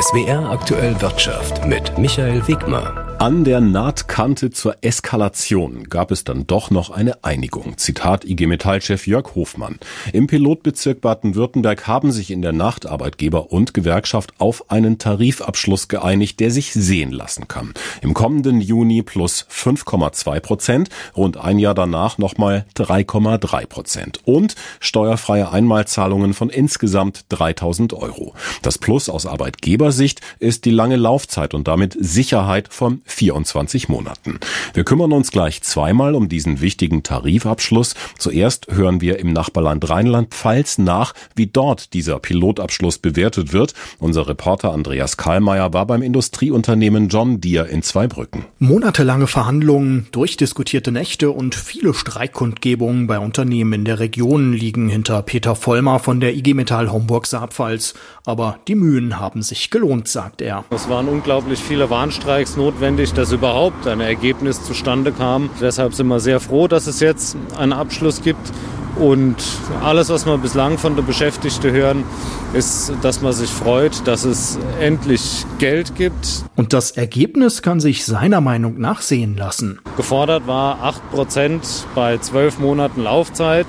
SWR aktuell Wirtschaft mit Michael Wegmer. An der Nahtkante zur Eskalation gab es dann doch noch eine Einigung. Zitat IG Metall-Chef Jörg Hofmann. Im Pilotbezirk Baden-Württemberg haben sich in der Nacht Arbeitgeber und Gewerkschaft auf einen Tarifabschluss geeinigt, der sich sehen lassen kann. Im kommenden Juni plus 5,2 Prozent, rund ein Jahr danach nochmal 3,3 Prozent und steuerfreie Einmalzahlungen von insgesamt 3000 Euro. Das Plus aus Arbeitgebersicht ist die lange Laufzeit und damit Sicherheit von 24 Monaten. Wir kümmern uns gleich zweimal um diesen wichtigen Tarifabschluss. Zuerst hören wir im Nachbarland Rheinland-Pfalz nach, wie dort dieser Pilotabschluss bewertet wird. Unser Reporter Andreas Karlmeier war beim Industrieunternehmen John Deere in Zweibrücken. Monatelange Verhandlungen, durchdiskutierte Nächte und viele Streikkundgebungen bei Unternehmen in der Region liegen hinter Peter Vollmer von der IG Metall Homburg-Saarpfalz. Aber die Mühen haben sich gelohnt, sagt er. Es waren unglaublich viele Warnstreiks notwendig notwendig, dass überhaupt ein Ergebnis zustande kam. Deshalb sind wir sehr froh, dass es jetzt einen Abschluss gibt. Und alles, was wir bislang von den Beschäftigten hören, ist, dass man sich freut, dass es endlich Geld gibt. Und das Ergebnis kann sich seiner Meinung nach sehen lassen. Gefordert war 8 Prozent bei zwölf Monaten Laufzeit.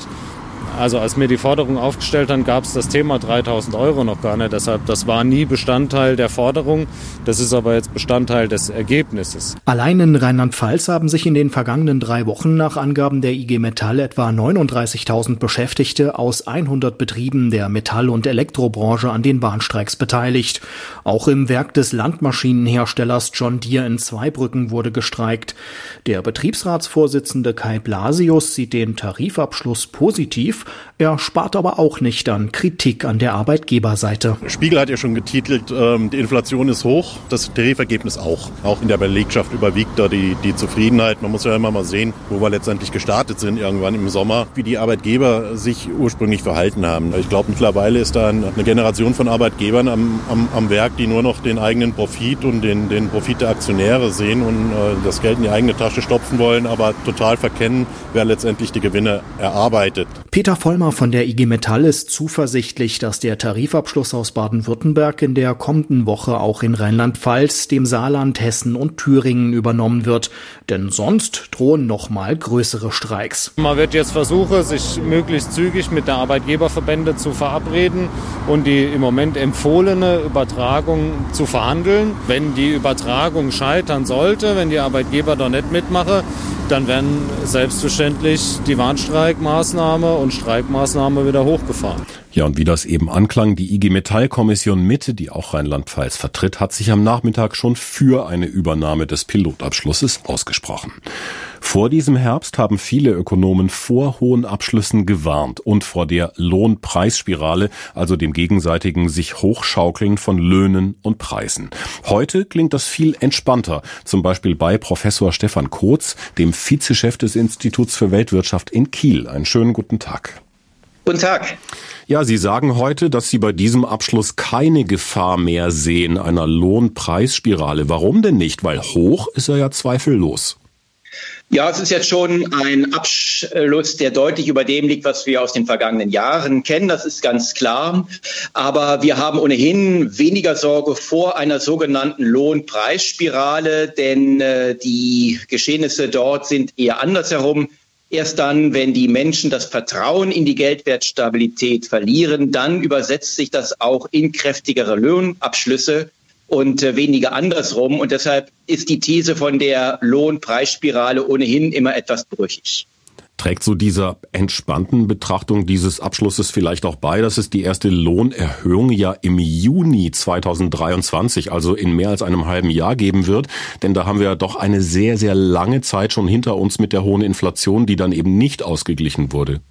Also als mir die Forderung aufgestellt haben, gab es das Thema 3000 Euro noch gar nicht. Deshalb, das war nie Bestandteil der Forderung. Das ist aber jetzt Bestandteil des Ergebnisses. Allein in Rheinland-Pfalz haben sich in den vergangenen drei Wochen nach Angaben der IG Metall etwa 39.000 Beschäftigte aus 100 Betrieben der Metall- und Elektrobranche an den Warnstreiks beteiligt. Auch im Werk des Landmaschinenherstellers John Deere in Zweibrücken wurde gestreikt. Der Betriebsratsvorsitzende Kai Blasius sieht den Tarifabschluss positiv er spart aber auch nicht an Kritik an der Arbeitgeberseite. Spiegel hat ja schon getitelt, ähm, die Inflation ist hoch, das Tarifergebnis auch. Auch in der Belegschaft überwiegt da die, die Zufriedenheit. Man muss ja immer mal sehen, wo wir letztendlich gestartet sind, irgendwann im Sommer, wie die Arbeitgeber sich ursprünglich verhalten haben. Ich glaube, mittlerweile ist da eine Generation von Arbeitgebern am, am, am Werk, die nur noch den eigenen Profit und den, den Profit der Aktionäre sehen und äh, das Geld in die eigene Tasche stopfen wollen, aber total verkennen, wer letztendlich die Gewinne erarbeitet. Peter Vollmer von der IG Metall ist zuversichtlich, dass der Tarifabschluss aus Baden-Württemberg in der kommenden Woche auch in Rheinland-Pfalz, dem Saarland, Hessen und Thüringen übernommen wird. Denn sonst drohen nochmal größere Streiks. Man wird jetzt versuchen, sich möglichst zügig mit der Arbeitgeberverbände zu verabreden und die im Moment empfohlene Übertragung zu verhandeln. Wenn die Übertragung scheitern sollte, wenn die Arbeitgeber da nicht mitmachen, dann werden selbstverständlich die Warnstreikmaßnahme und Streikmaßnahme wieder hochgefahren. Ja, und wie das eben anklang, die IG Metall-Kommission Mitte, die auch Rheinland-Pfalz vertritt, hat sich am Nachmittag schon für eine Übernahme des Pilotabschlusses ausgesprochen. Vor diesem Herbst haben viele Ökonomen vor hohen Abschlüssen gewarnt und vor der Lohnpreisspirale, also dem gegenseitigen sich Hochschaukeln von Löhnen und Preisen. Heute klingt das viel entspannter, zum Beispiel bei Professor Stefan Kotz, dem Vizechef des Instituts für Weltwirtschaft in Kiel. Einen schönen guten Tag. Guten Tag. Ja, Sie sagen heute, dass Sie bei diesem Abschluss keine Gefahr mehr sehen einer Lohnpreisspirale. Warum denn nicht? Weil hoch ist er ja zweifellos. Ja, es ist jetzt schon ein Abschluss, der deutlich über dem liegt, was wir aus den vergangenen Jahren kennen. Das ist ganz klar. Aber wir haben ohnehin weniger Sorge vor einer sogenannten Lohnpreisspirale, denn äh, die Geschehnisse dort sind eher andersherum. Erst dann, wenn die Menschen das Vertrauen in die Geldwertstabilität verlieren, dann übersetzt sich das auch in kräftigere Lohnabschlüsse und äh, weniger andersrum. Und deshalb ist die These von der Lohnpreisspirale ohnehin immer etwas brüchig. Trägt so dieser entspannten Betrachtung dieses Abschlusses vielleicht auch bei, dass es die erste Lohnerhöhung ja im Juni 2023, also in mehr als einem halben Jahr geben wird? Denn da haben wir ja doch eine sehr, sehr lange Zeit schon hinter uns mit der hohen Inflation, die dann eben nicht ausgeglichen wurde.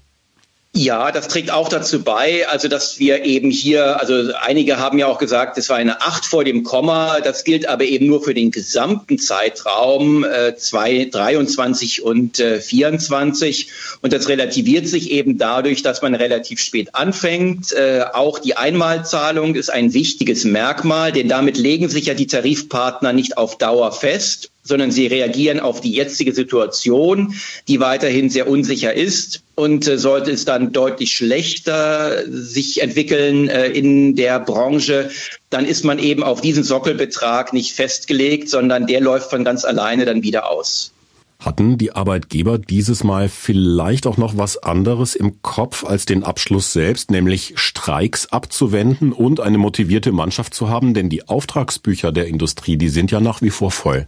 Ja, das trägt auch dazu bei, also dass wir eben hier, also einige haben ja auch gesagt, es war eine Acht vor dem Komma. Das gilt aber eben nur für den gesamten Zeitraum äh, 23 und äh, 24. Und das relativiert sich eben dadurch, dass man relativ spät anfängt. Äh, auch die Einmalzahlung ist ein wichtiges Merkmal, denn damit legen sich ja die Tarifpartner nicht auf Dauer fest sondern sie reagieren auf die jetzige Situation, die weiterhin sehr unsicher ist. Und äh, sollte es dann deutlich schlechter sich entwickeln äh, in der Branche, dann ist man eben auf diesen Sockelbetrag nicht festgelegt, sondern der läuft von ganz alleine dann wieder aus. Hatten die Arbeitgeber dieses Mal vielleicht auch noch was anderes im Kopf als den Abschluss selbst, nämlich Streiks abzuwenden und eine motivierte Mannschaft zu haben? Denn die Auftragsbücher der Industrie, die sind ja nach wie vor voll.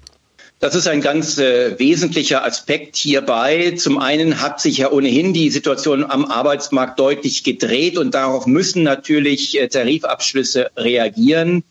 Das ist ein ganz äh, wesentlicher Aspekt hierbei. Zum einen hat sich ja ohnehin die Situation am Arbeitsmarkt deutlich gedreht und darauf müssen natürlich äh, Tarifabschlüsse reagieren.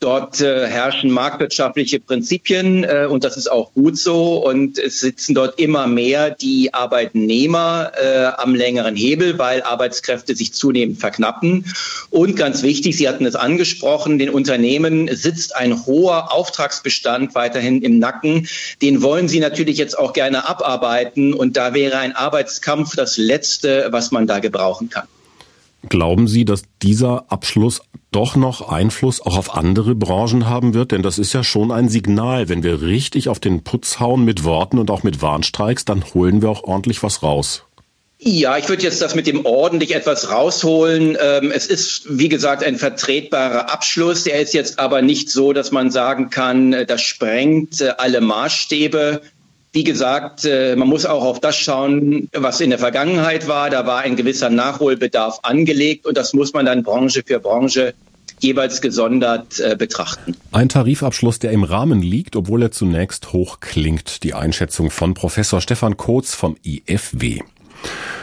Dort äh, herrschen marktwirtschaftliche Prinzipien äh, und das ist auch gut so. Und es sitzen dort immer mehr die Arbeitnehmer äh, am längeren Hebel, weil Arbeitskräfte sich zunehmend verknappen. Und ganz wichtig, Sie hatten es angesprochen, den Unternehmen sitzt ein hoher Auftragsbestand weiterhin im Nacken. Den wollen sie natürlich jetzt auch gerne abarbeiten. Und da wäre ein Arbeitskampf das Letzte, was man da gebrauchen kann. Glauben Sie, dass dieser Abschluss doch noch Einfluss auch auf andere Branchen haben wird? Denn das ist ja schon ein Signal. Wenn wir richtig auf den Putz hauen mit Worten und auch mit Warnstreiks, dann holen wir auch ordentlich was raus. Ja, ich würde jetzt das mit dem ordentlich etwas rausholen. Ähm, es ist, wie gesagt, ein vertretbarer Abschluss. Er ist jetzt aber nicht so, dass man sagen kann, äh, das sprengt äh, alle Maßstäbe. Wie gesagt, äh, man muss auch auf das schauen, was in der Vergangenheit war. Da war ein gewisser Nachholbedarf angelegt und das muss man dann Branche für Branche jeweils gesondert äh, betrachten. Ein Tarifabschluss, der im Rahmen liegt, obwohl er zunächst hoch klingt. Die Einschätzung von Professor Stefan Kotz vom IFW.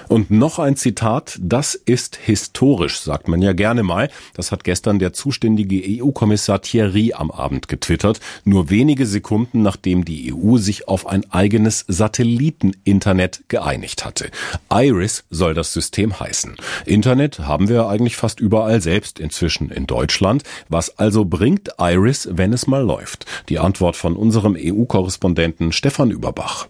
Und noch ein Zitat, das ist historisch, sagt man ja gerne mal. Das hat gestern der zuständige EU-Kommissar Thierry am Abend getwittert, nur wenige Sekunden nachdem die EU sich auf ein eigenes Satelliteninternet geeinigt hatte. Iris soll das System heißen. Internet haben wir eigentlich fast überall selbst inzwischen in Deutschland. Was also bringt Iris, wenn es mal läuft? Die Antwort von unserem EU-Korrespondenten Stefan Überbach.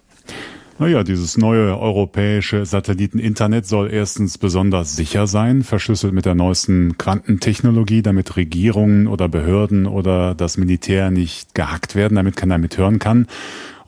Naja, dieses neue europäische Satelliteninternet soll erstens besonders sicher sein, verschlüsselt mit der neuesten Quantentechnologie, damit Regierungen oder Behörden oder das Militär nicht gehackt werden, damit keiner mithören kann.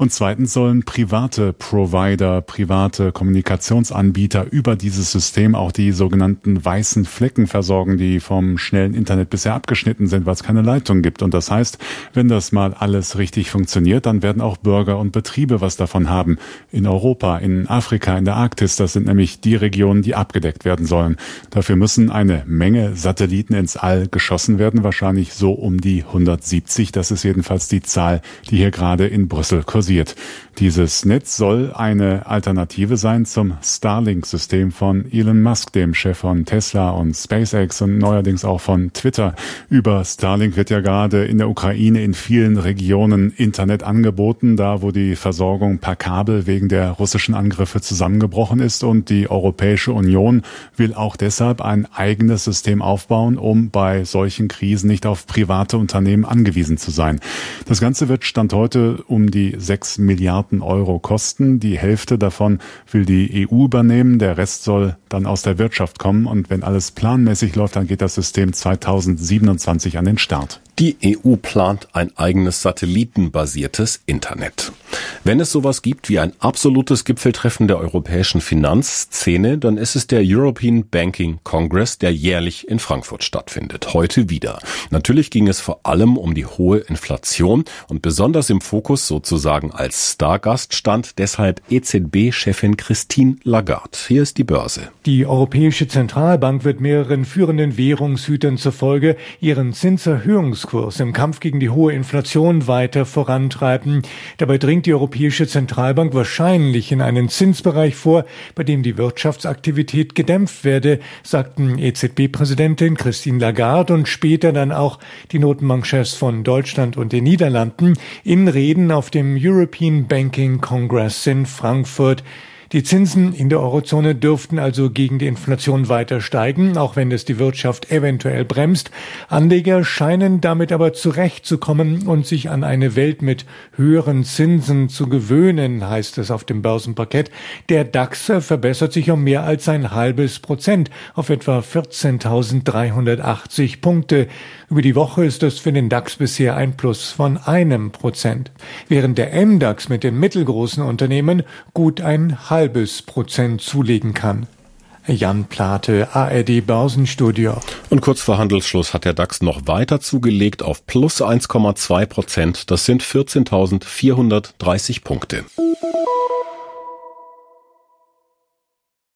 Und zweitens sollen private Provider, private Kommunikationsanbieter über dieses System auch die sogenannten weißen Flecken versorgen, die vom schnellen Internet bisher abgeschnitten sind, weil es keine Leitung gibt. Und das heißt, wenn das mal alles richtig funktioniert, dann werden auch Bürger und Betriebe was davon haben. In Europa, in Afrika, in der Arktis, das sind nämlich die Regionen, die abgedeckt werden sollen. Dafür müssen eine Menge Satelliten ins All geschossen werden, wahrscheinlich so um die 170. Das ist jedenfalls die Zahl, die hier gerade in Brüssel kursiert basiert. Dieses Netz soll eine Alternative sein zum Starlink-System von Elon Musk, dem Chef von Tesla und SpaceX und neuerdings auch von Twitter. Über Starlink wird ja gerade in der Ukraine in vielen Regionen Internet angeboten, da wo die Versorgung per Kabel wegen der russischen Angriffe zusammengebrochen ist und die Europäische Union will auch deshalb ein eigenes System aufbauen, um bei solchen Krisen nicht auf private Unternehmen angewiesen zu sein. Das Ganze wird Stand heute um die 6 Milliarden Euro kosten. Die Hälfte davon will die EU übernehmen, der Rest soll dann aus der Wirtschaft kommen und wenn alles planmäßig läuft, dann geht das System 2027 an den Start. Die EU plant ein eigenes satellitenbasiertes Internet. Wenn es sowas gibt wie ein absolutes Gipfeltreffen der europäischen Finanzszene, dann ist es der European Banking Congress, der jährlich in Frankfurt stattfindet. Heute wieder. Natürlich ging es vor allem um die hohe Inflation und besonders im Fokus sozusagen als Stargast stand deshalb EZB-Chefin Christine Lagarde. Hier ist die Börse. Die Europäische Zentralbank wird mehreren führenden Währungshütern zufolge ihren Zinserhöhungs Zinskurs im Kampf gegen die hohe Inflation weiter vorantreiben. Dabei dringt die Europäische Zentralbank wahrscheinlich in einen Zinsbereich vor, bei dem die Wirtschaftsaktivität gedämpft werde, sagten EZB-Präsidentin Christine Lagarde und später dann auch die Notenbankchefs von Deutschland und den Niederlanden in Reden auf dem European Banking Congress in Frankfurt. Die Zinsen in der Eurozone dürften also gegen die Inflation weiter steigen, auch wenn es die Wirtschaft eventuell bremst. Anleger scheinen damit aber zurechtzukommen und sich an eine Welt mit höheren Zinsen zu gewöhnen, heißt es auf dem Börsenparkett. Der DAX verbessert sich um mehr als ein halbes Prozent auf etwa 14.380 Punkte. Über die Woche ist es für den DAX bisher ein Plus von einem Prozent, während der MDAX mit den mittelgroßen Unternehmen gut ein halbes Prozent zulegen kann. Jan Plate, ARD Börsenstudio. Und kurz vor Handelsschluss hat der DAX noch weiter zugelegt auf plus 1,2 Prozent. Das sind 14.430 Punkte.